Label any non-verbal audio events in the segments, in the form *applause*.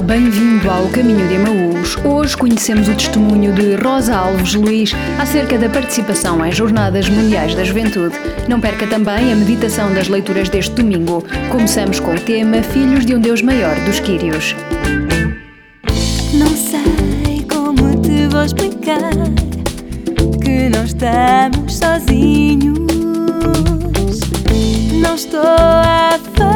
Bem-vindo ao Caminho de Emaús. Hoje conhecemos o testemunho de Rosa Alves Luís acerca da participação em Jornadas Mundiais da Juventude. Não perca também a meditação das leituras deste domingo. Começamos com o tema Filhos de um Deus Maior dos Quírios. Não sei como te vou explicar que não estamos sozinhos. Não estou a falar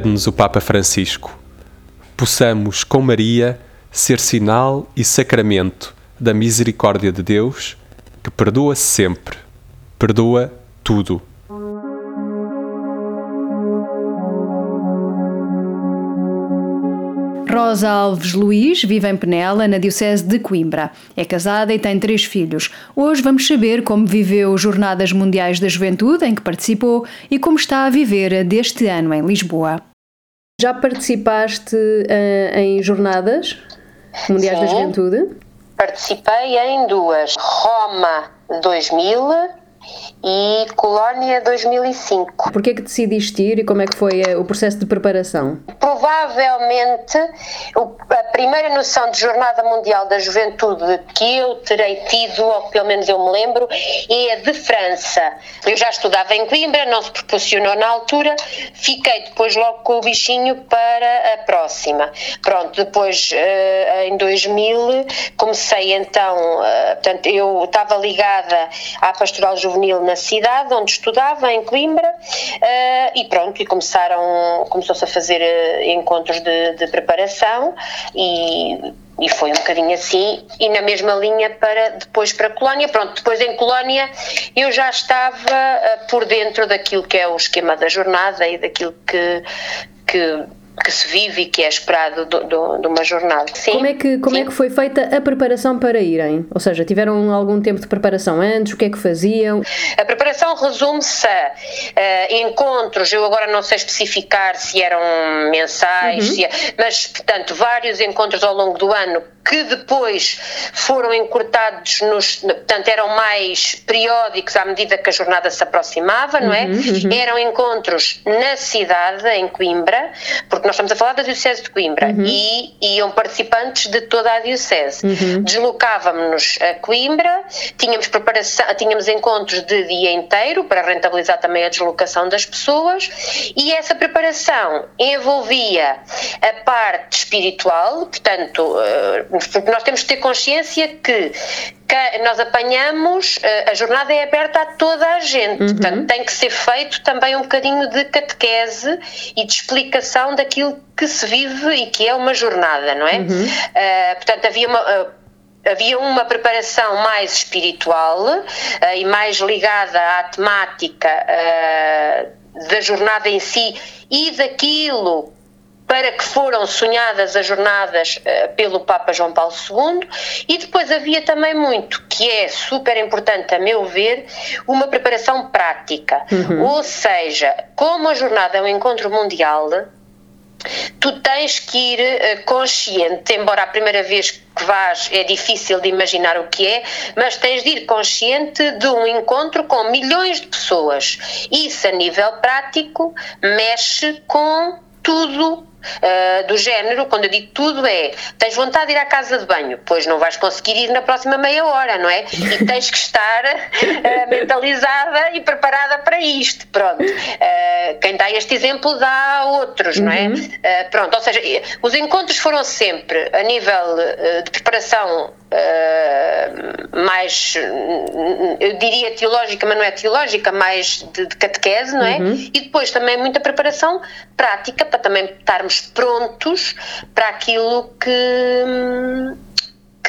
Pede-nos o Papa Francisco. Possamos, com Maria, ser sinal e sacramento da misericórdia de Deus, que perdoa sempre, perdoa tudo. Rosa Alves Luís vive em Penela, na Diocese de Coimbra. É casada e tem três filhos. Hoje vamos saber como viveu Jornadas Mundiais da Juventude, em que participou, e como está a viver deste ano em Lisboa. Já participaste eh, em Jornadas Mundiais da Sim. Juventude? Participei em duas: Roma 2000 e Colónia 2005. Porquê que decidiste ir e como é que foi eh, o processo de preparação? Provavelmente a primeira noção de Jornada Mundial da Juventude que eu terei tido, ou pelo menos eu me lembro, é a de França. Eu já estudava em Coimbra, não se proporcionou na altura, fiquei depois logo com o bichinho para a próxima. Pronto, depois eh, em 2000 comecei então, eh, portanto, eu estava ligada à Pastoral Juvenil na cidade onde estudava, em Coimbra, eh, e pronto, e começaram, começou-se a fazer encontros de, de preparação e, e foi um bocadinho assim, e na mesma linha para depois para a Colónia. Pronto, depois em Colónia eu já estava eh, por dentro daquilo que é o esquema da jornada e daquilo que, que que se vive e que é esperado do- do- de uma jornada. Sim. Como é, que, como Sim. é que foi feita a preparação para irem? Ou seja, tiveram algum tempo de preparação antes? O que é que faziam? A preparação resume-se a eh, encontros, eu agora não sei especificar se eram mensais, se é- mas, portanto, vários encontros ao longo do ano que depois foram encurtados, nos, portanto, eram mais periódicos à medida que a jornada se aproximava, não é? Eram encontros na cidade, em Coimbra, porque nós estamos a falar da Diocese de Coimbra, e iam participantes de toda a Diocese. Deslocávamos-nos a Coimbra, tínhamos preparação, tínhamos encontros de dia inteiro para rentabilizar também a deslocação das pessoas, e essa preparação envolvia a parte espiritual, portanto, eh, porque nós temos que ter consciência que ca- nós apanhamos, eh, a jornada é aberta a toda a gente, portanto, tem que ser feito também um bocadinho de catequese e de explicação daquilo que se vive e que é uma jornada, não é? Eh, portanto, havia uma. eh, Havia uma preparação mais espiritual eh, e mais ligada à temática da jornada em si e daquilo para que foram sonhadas as jornadas eh, pelo Papa João Paulo II e depois havia também muito, que é super importante a meu ver, uma preparação prática. Ou seja, como a jornada é um encontro mundial, tu tens que ir eh, consciente, embora a primeira vez que vás é difícil de imaginar o que é, mas tens de ir consciente de um encontro com milhões de pessoas. Isso, a nível prático, mexe com tudo. Eh, do género, quando eu digo tudo é tens vontade de ir à casa de banho, pois não vais conseguir ir na próxima meia hora, não é? E tens que estar eh, mentalizada e preparada para isto, pronto. Eh, quem dá este exemplo dá outros, não é? Eh, pronto, ou seja, os encontros foram sempre a nível de preparação eh, mais, eu diria teológica, mas não é teológica, mais de, de catequese, não é? E depois também muita preparação prática para também estarmos prontos para aquilo que.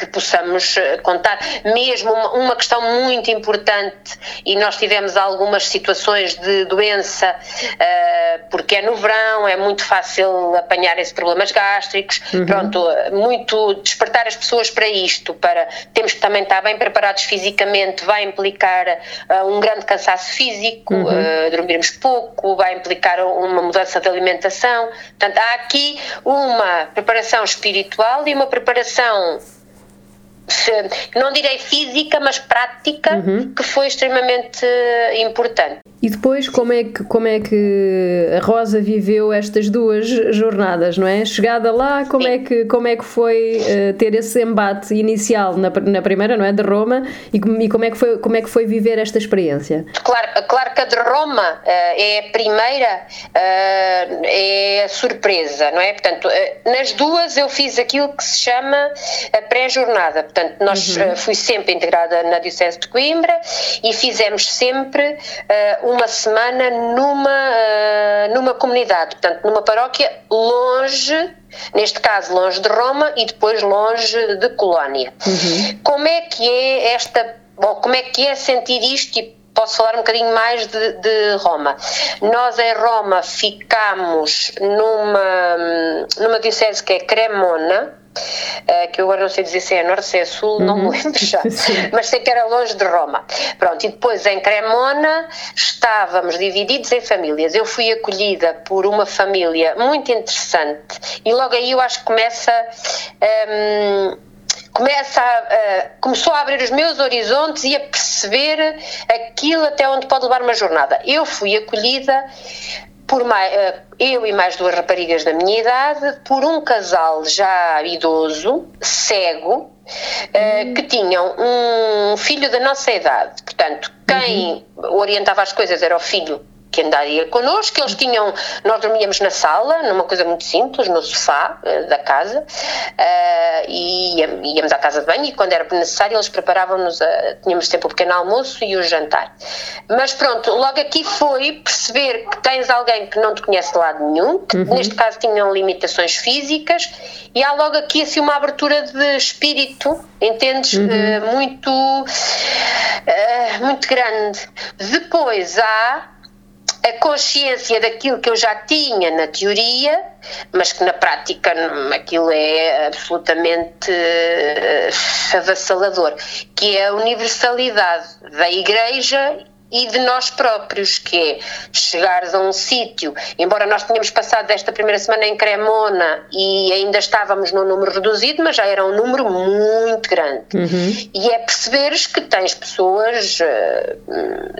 Que possamos eh, contar. Mesmo uma, uma questão muito importante, e nós tivemos algumas situações de doença, eh, porque é no verão, é muito fácil apanhar esses problemas gástricos, pronto, eh, muito despertar as pessoas para isto, para temos que também estar bem preparados fisicamente, vai implicar eh, um grande cansaço físico, eh, dormirmos pouco, vai implicar uma mudança de alimentação. Portanto, há aqui uma preparação espiritual e uma preparação não direi física, mas prática, que foi extremamente eh, importante. E depois, como é, que, como é que a Rosa viveu estas duas jornadas, não é? Chegada lá, como Sim. é que, como é que foi eh, ter esse embate inicial na, na primeira, não é? De Roma, e, como- e como, é que foi, como é que foi viver esta experiência? Claro, claro que a de Roma eh, é a primeira, eh, é a surpresa, não é? Portanto, nas duas eu fiz aquilo que se chama a pré-jornada. Portanto, nós eh, fui sempre integrada na Diocese de Coimbra e fizemos sempre eh, uma semana numa, eh, numa comunidade, portanto, numa paróquia longe, neste caso longe de Roma e depois longe de Colónia. Como é que é esta, bom, como é que é sentir isto e Posso falar um bocadinho mais de, de Roma. Nós em Roma ficámos numa, numa diocese que é Cremona, eh, que eu agora não sei dizer se é norte, se é sul, não me lembro já, *laughs* mas sei que era longe de Roma. Pronto, e depois em Cremona estávamos divididos em famílias. Eu fui acolhida por uma família muito interessante e logo aí eu acho que começa. hum, começa a, a- começou a abrir os meus horizontes e a perceber aquilo até onde pode levar uma jornada. Eu fui acolhida por mai- eh, eu e mais duas raparigas da minha idade por um casal já idoso, cego, eh, que tinham um filho da nossa idade. Portanto, quem orientava as coisas era o filho que andaria connosco, eles tinham, nós dormíamos na sala, numa coisa muito simples, no sofá eh, da casa, eh, e íamos à casa de banho e quando era necessário eles preparavam-nos, a- tínhamos sempre o pequeno almoço e o jantar. Mas pronto, logo aqui foi perceber que tens alguém que não te conhece de lado nenhum, que neste caso tinham limitações físicas, e há logo aqui assim uma abertura de espírito, entendes? Eh, muito, eh, muito grande. Depois há a consciência daquilo que eu já tinha na teoria, mas que na prática hum, aquilo é absolutamente eh, avassalador, que é a universalidade da Igreja e de nós próprios, que é chegares a um sítio, embora nós tenhamos passado esta primeira semana em Cremona e ainda estávamos num número reduzido, mas já era um número muito grande. E é perceberes que tens pessoas eh,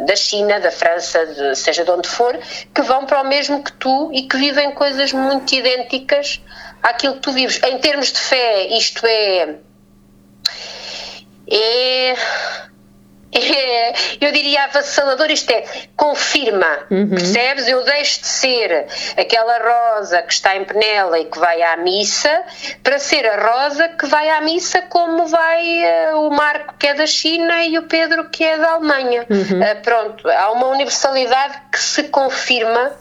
da China, da França, de, seja de onde for, que vão para o mesmo que tu e que vivem coisas muito idênticas àquilo que tu vives. Em termos de fé, isto é. É é, eu diria avassalador, isto é, confirma, percebes? Eu deixo de ser aquela rosa que está em Penela e que vai à missa para ser a rosa que vai à missa como vai eh, o Marco que é da China e o Pedro que é da Alemanha. Ah, pronto, há uma universalidade que se confirma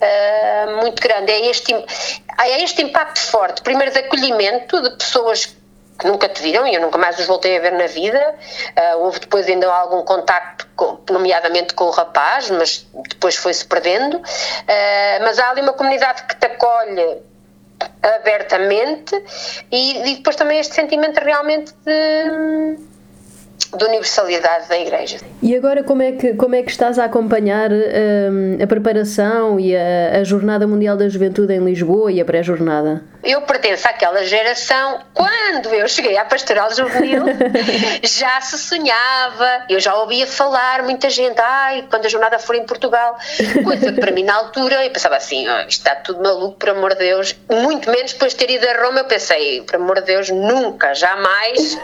ah, muito grande. É este, é este impacto forte, primeiro de acolhimento de pessoas que nunca te viram e eu nunca mais os voltei a ver na vida. Ah, houve depois ainda algum contacto, com- nomeadamente com o rapaz, mas depois foi-se perdendo. Ah, mas há ali uma comunidade que te acolhe abertamente e, e depois também este sentimento realmente de, de universalidade da Igreja. E agora como é que, como é que estás a acompanhar hum, a preparação e a, a Jornada Mundial da Juventude em Lisboa e a pré-jornada? Eu pertenço àquela geração, quando eu cheguei à Pastoral Juvenil, *laughs* já se sonhava, eu já ouvia falar muita gente, ai, quando a jornada for em Portugal, coisa que para mim na altura, eu pensava assim, "Ah, isto está tudo maluco, por amor de Deus, muito menos depois de ter ido a Roma, eu pensei, por amor de Deus, nunca, jamais,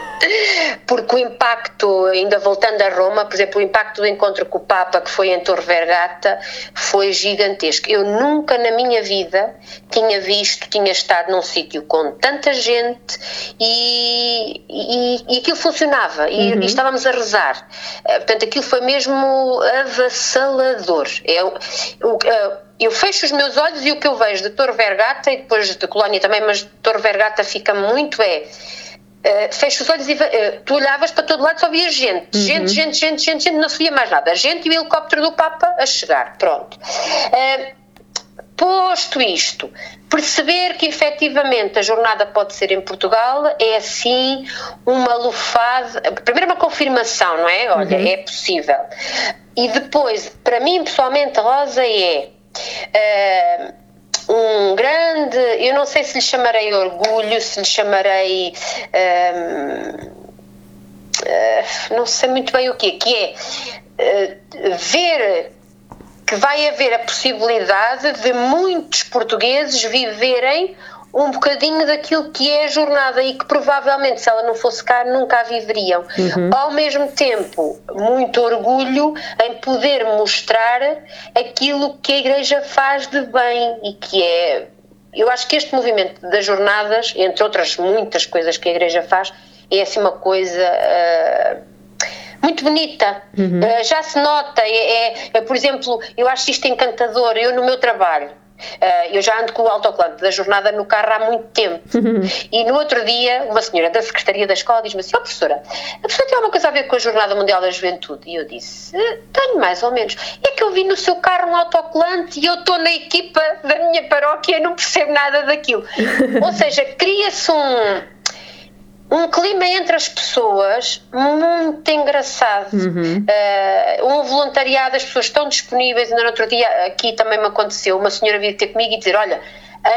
porque o impacto, ainda voltando a Roma, por exemplo, o impacto do encontro com o Papa, que foi em Torre Vergata, foi gigantesco. Eu nunca na minha vida tinha visto, tinha estado num sítio com tanta gente e, e, e aquilo funcionava e, e estávamos a rezar. Eh, Portanto, aquilo foi mesmo avassalador. Eu, o- eh, eu fecho os meus olhos e o que eu vejo de Torre Vergata e depois de Colónia também, mas de Torre Vergata fica muito é Uh, fecho os olhos e uh, tu olhavas para todo lado só via gente, gente, gente, gente, gente, gente, não se via mais nada. A gente e o helicóptero do Papa a chegar, pronto. Uh, posto isto, perceber que efetivamente a jornada pode ser em Portugal é assim uma lufada, primeiro uma confirmação, não é? Olha, é possível. E depois, para mim pessoalmente, Rosa, é. uh, um grande, eu não sei se lhe chamarei orgulho, se lhe chamarei, eh, não sei muito bem o quê, que é eh, ver que vai haver a possibilidade de muitos portugueses viverem um bocadinho daquilo que é a jornada e que provavelmente se ela não fosse cá nunca a viveriam. Ao mesmo tempo, muito orgulho em poder mostrar aquilo que a Igreja faz de bem e que é. Eu acho que este movimento das jornadas, entre outras muitas coisas que a Igreja faz, é assim uma coisa. ah, muito bonita. Uh, já se nota, é, é- é, por exemplo, eu acho isto encantador. Eu, no meu trabalho, uh, eu já ando com o autocolante da jornada no carro há muito tempo. E no outro dia, uma senhora da Secretaria da Escola diz-me assim: Ó professora, a professora tem alguma coisa a ver com a Jornada Mundial da Juventude? E eu disse: "Eh, Tenho mais ou menos. É que eu vi no seu carro um autocolante e eu estou na equipa da minha paróquia e não percebo nada daquilo. *laughs* ou seja, cria-se um um clima entre as pessoas muito engraçado. Uh, um voluntariado, as pessoas estão disponíveis. Ainda no outro dia, aqui também me aconteceu, uma senhora vir ter comigo e dizer: Olha,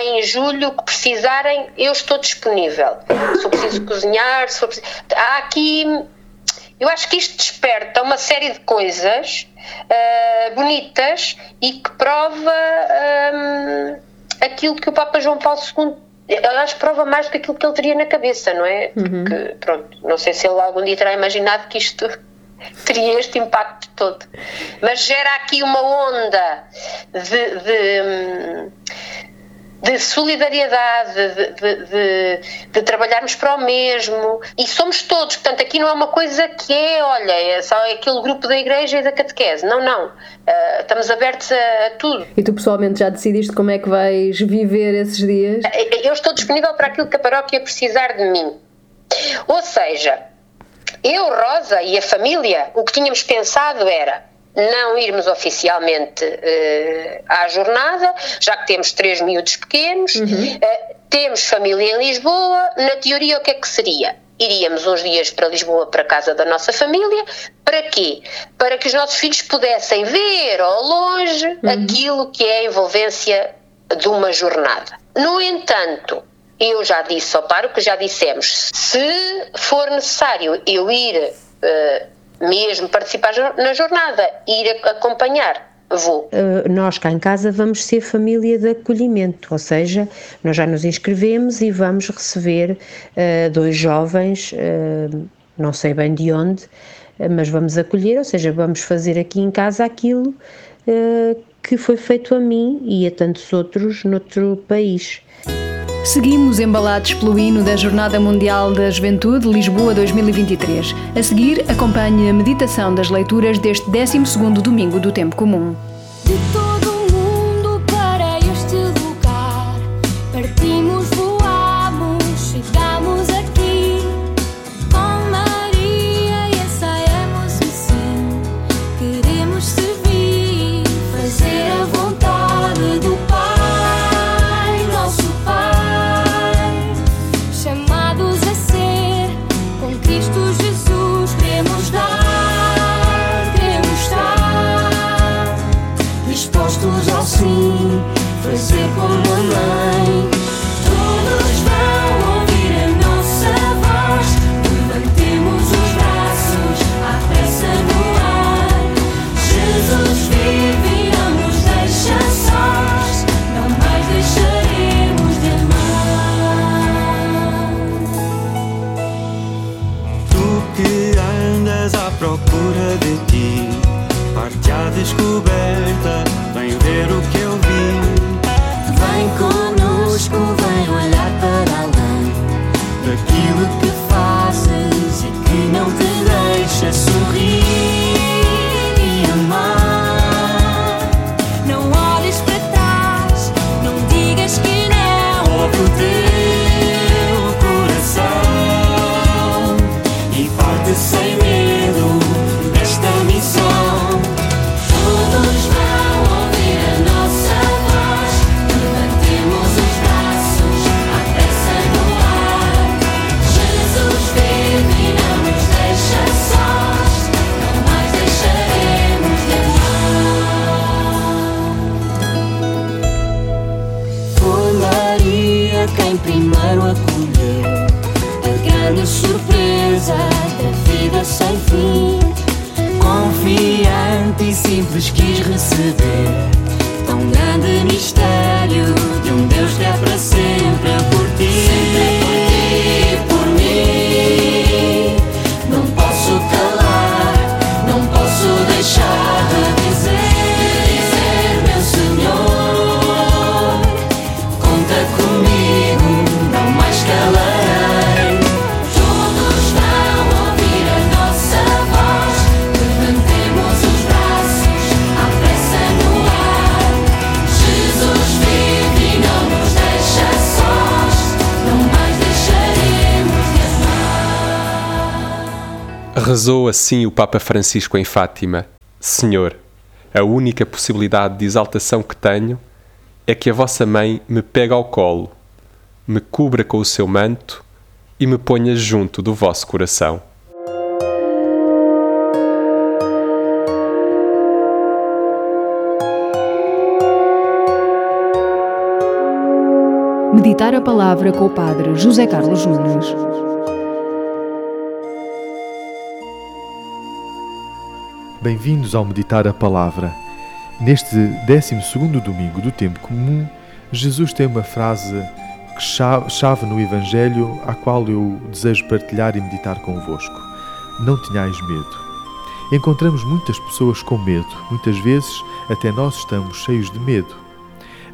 em julho, que precisarem, eu estou disponível. Se eu preciso cozinhar, se for preciso. Há aqui. Eu acho que isto desperta uma série de coisas uh, bonitas e que prova um, aquilo que o Papa João Paulo II eu acho que prova mais do que aquilo que ele teria na cabeça, não é? Porque, pronto, não sei se ele algum dia terá imaginado que isto *laughs* teria este impacto todo. Mas gera aqui uma onda de, de, hum, de solidariedade, de, de- de- de trabalharmos para o mesmo. E somos todos, portanto, aqui não é uma coisa que é, olha, é só aquele grupo da igreja e da catequese. Não, não. Ah, estamos abertos a, a tudo. E tu pessoalmente já decidiste como é que vais viver esses dias? Eu estou disponível para aquilo que a paróquia precisar de mim. Ou seja, eu, Rosa e a família, o que tínhamos pensado era não irmos oficialmente uh, à jornada, já que temos três miúdos pequenos, uhum. uh, temos família em Lisboa, na teoria o que é que seria? Iríamos uns dias para Lisboa, para a casa da nossa família, para quê? Para que os nossos filhos pudessem ver ao longe uhum. aquilo que é a envolvência de uma jornada. No entanto, eu já disse ao paro que já dissemos, se for necessário eu ir uh, mesmo participar na jornada, ir acompanhar Vou. Uh, nós cá em casa vamos ser família de acolhimento, ou seja, nós já nos inscrevemos e vamos receber uh, dois jovens, uh, não sei bem de onde, mas vamos acolher, ou seja, vamos fazer aqui em casa aquilo que foi feito a mim e a tantos outros noutro país. Seguimos embalados pelo hino da Jornada Mundial da Juventude Lisboa 2023. A seguir, acompanhe a meditação das leituras deste 12º domingo do Tempo Comum. vezes quis receber tão grande mistério. Rezou assim o Papa Francisco em Fátima: Senhor, a única possibilidade de exaltação que tenho é que a vossa mãe me pegue ao colo, me cubra com o seu manto e me ponha junto do vosso coração. Meditar a palavra com o Padre José Carlos Nunes. Bem-vindos ao Meditar a Palavra. Neste 12 domingo do tempo comum, Jesus tem uma frase chave no Evangelho, a qual eu desejo partilhar e meditar convosco. Não tenhais medo. Encontramos muitas pessoas com medo, muitas vezes até nós estamos cheios de medo.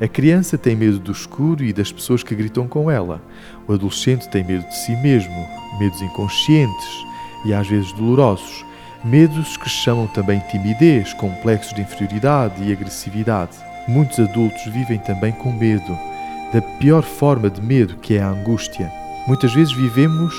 A criança tem medo do escuro e das pessoas que gritam com ela. O adolescente tem medo de si mesmo, medos inconscientes e às vezes dolorosos Medos que chamam também timidez, complexos de inferioridade e agressividade. Muitos adultos vivem também com medo, da pior forma de medo que é a angústia. Muitas vezes vivemos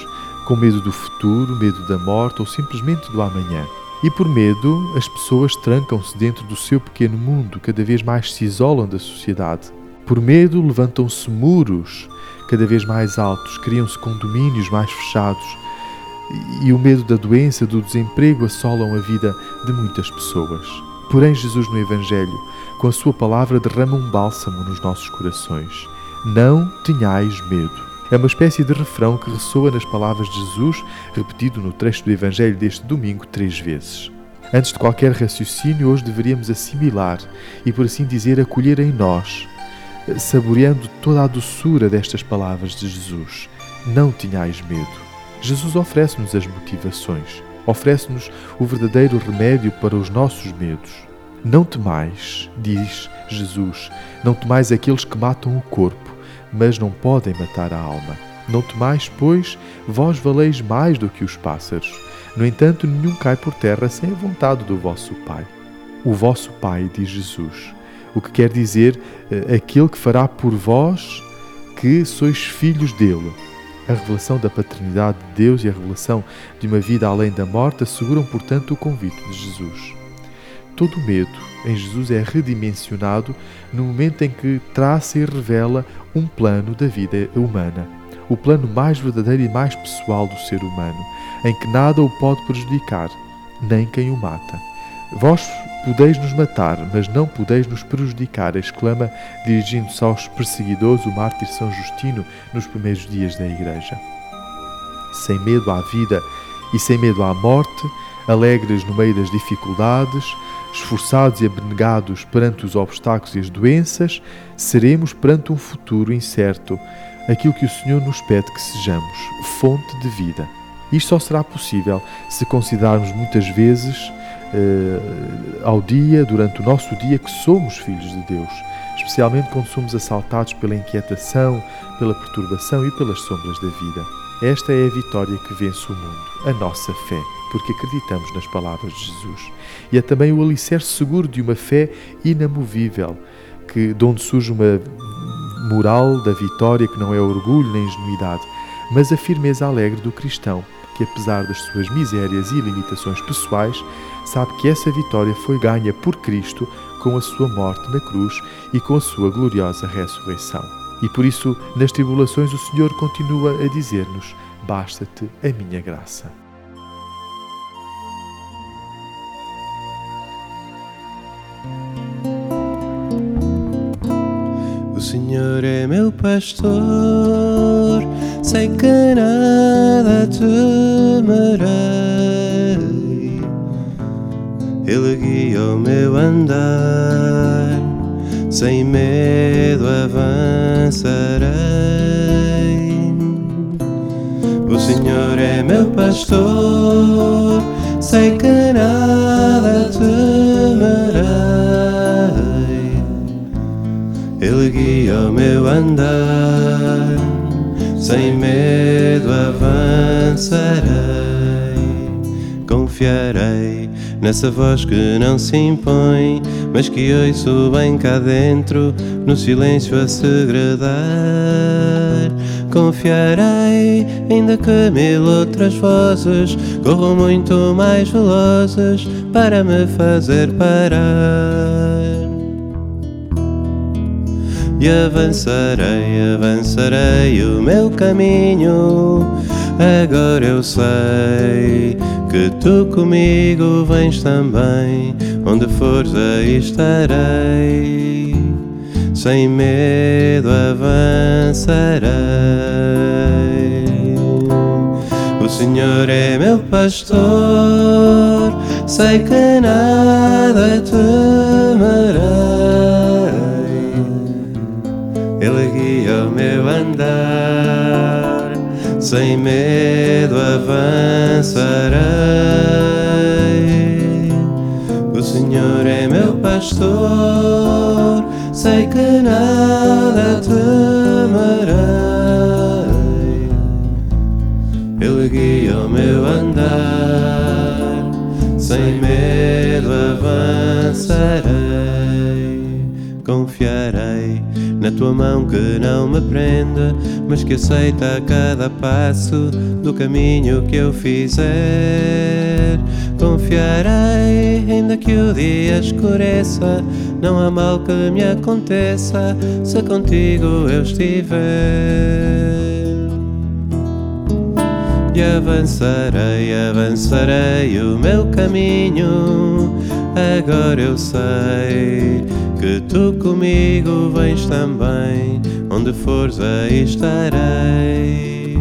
com medo do futuro, medo da morte ou simplesmente do amanhã. E por medo, as pessoas trancam-se dentro do seu pequeno mundo, cada vez mais se isolam da sociedade. Por medo, levantam-se muros cada vez mais altos, criam-se condomínios mais fechados. E o medo da doença, do desemprego assolam a vida de muitas pessoas. Porém, Jesus no Evangelho, com a sua palavra, derrama um bálsamo nos nossos corações. Não tenhais medo. É uma espécie de refrão que ressoa nas palavras de Jesus, repetido no trecho do Evangelho deste domingo três vezes. Antes de qualquer raciocínio, hoje deveríamos assimilar e, por assim dizer, acolher em nós, saboreando toda a doçura destas palavras de Jesus. Não tenhais medo. Jesus oferece-nos as motivações, oferece-nos o verdadeiro remédio para os nossos medos. Não temais, diz Jesus, não temais aqueles que matam o corpo, mas não podem matar a alma. Não temais, pois, vós valeis mais do que os pássaros. No entanto, nenhum cai por terra sem a vontade do vosso Pai. O vosso Pai, diz Jesus, o que quer dizer eh, aquele que fará por vós que sois filhos dele. A revelação da paternidade de Deus e a revelação de uma vida além da morte asseguram, portanto, o convite de Jesus. Todo medo em Jesus é redimensionado no momento em que traça e revela um plano da vida humana, o plano mais verdadeiro e mais pessoal do ser humano, em que nada o pode prejudicar, nem quem o mata. Vós podeis nos matar, mas não podeis nos prejudicar, exclama, dirigindo-se aos perseguidores, o mártir São Justino nos primeiros dias da Igreja. Sem medo à vida e sem medo à morte, alegres no meio das dificuldades, esforçados e abnegados perante os obstáculos e as doenças, seremos perante um futuro incerto aquilo que o Senhor nos pede que sejamos, fonte de vida. Isto só será possível se considerarmos muitas vezes eh, ao dia, durante o nosso dia, que somos filhos de Deus, especialmente quando somos assaltados pela inquietação, pela perturbação e pelas sombras da vida. Esta é a vitória que vence o mundo, a nossa fé, porque acreditamos nas palavras de Jesus. E é também o alicerce seguro de uma fé inamovível, que, de onde surge uma moral da vitória que não é orgulho nem ingenuidade, mas a firmeza alegre do cristão, que apesar das suas misérias e limitações pessoais, sabe que essa vitória foi ganha por Cristo com a sua morte na cruz e com a sua gloriosa ressurreição. E por isso, nas tribulações, o Senhor continua a dizer-nos: Basta-te a minha graça. Senhor é meu pastor, sei que nada temerei. Ele guia o meu andar, sem medo avançarei. O Senhor é meu pastor, sei que nada temerei. Guia o meu andar, sem medo avançarei. Confiarei nessa voz que não se impõe, mas que ouço bem cá dentro, no silêncio a segredar. Confiarei, ainda que mil outras vozes corram muito mais velozes para me fazer parar. E avançarei, avançarei o meu caminho. Agora eu sei que tu comigo vens também. Onde fores, aí estarei. Sem medo avançarei. O Senhor é meu pastor, sei que nada temerei. Andar, sem medo avançarei. O Senhor é meu pastor, sei que nada temerei. Ele guia o meu andar, sem medo avançarei. Confiarei na tua mão que não me prende, mas que aceita cada passo do caminho que eu fizer. confiarei, ainda que o dia escureça. Não há mal que me aconteça se contigo eu estiver. E avançarei, avançarei o meu caminho. Agora eu sei que tu comigo vens também. Onde fores, aí estarei.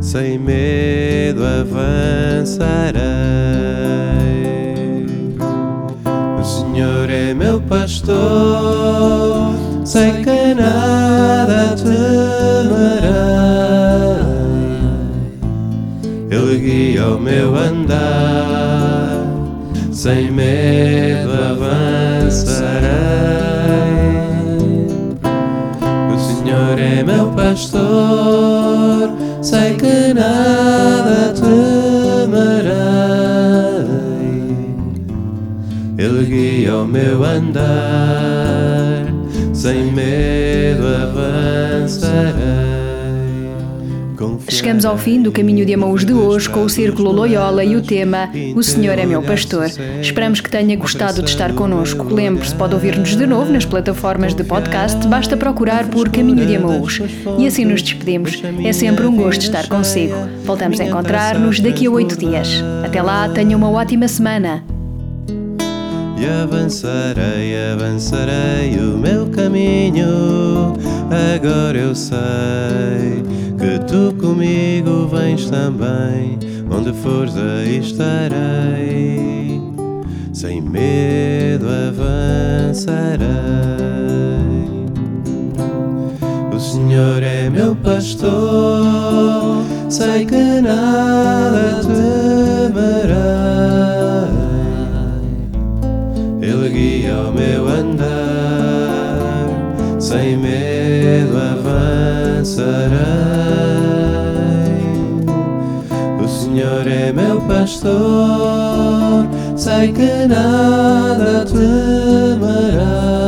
Sem medo avançarei. O Senhor é meu pastor, sei que nada temerei. Ele guia o meu andar, sem medo avançarei. O Senhor é meu pastor, sei que nada temerei. Ele guia o meu andar, sem medo avançarei. Chegamos ao fim do Caminho de Amaús de hoje com o Círculo Loyola e o tema O Senhor é Meu Pastor. Esperamos que tenha gostado de estar connosco. Lembre-se, pode ouvir-nos de novo nas plataformas de podcast, basta procurar por Caminho de Amaús. E assim nos despedimos. É sempre um gosto estar consigo. Voltamos a encontrar-nos daqui a oito dias. Até lá, tenha uma ótima semana. E avançarei, avançarei o meu caminho. Agora eu sei que tu comigo vens também. Onde fores, aí estarei. Sem medo avançarei. O Senhor é meu pastor, sei que nada temerei. Ele guia o meu andar, sem medo avançarei. É meu pastor, sei que nada temerei.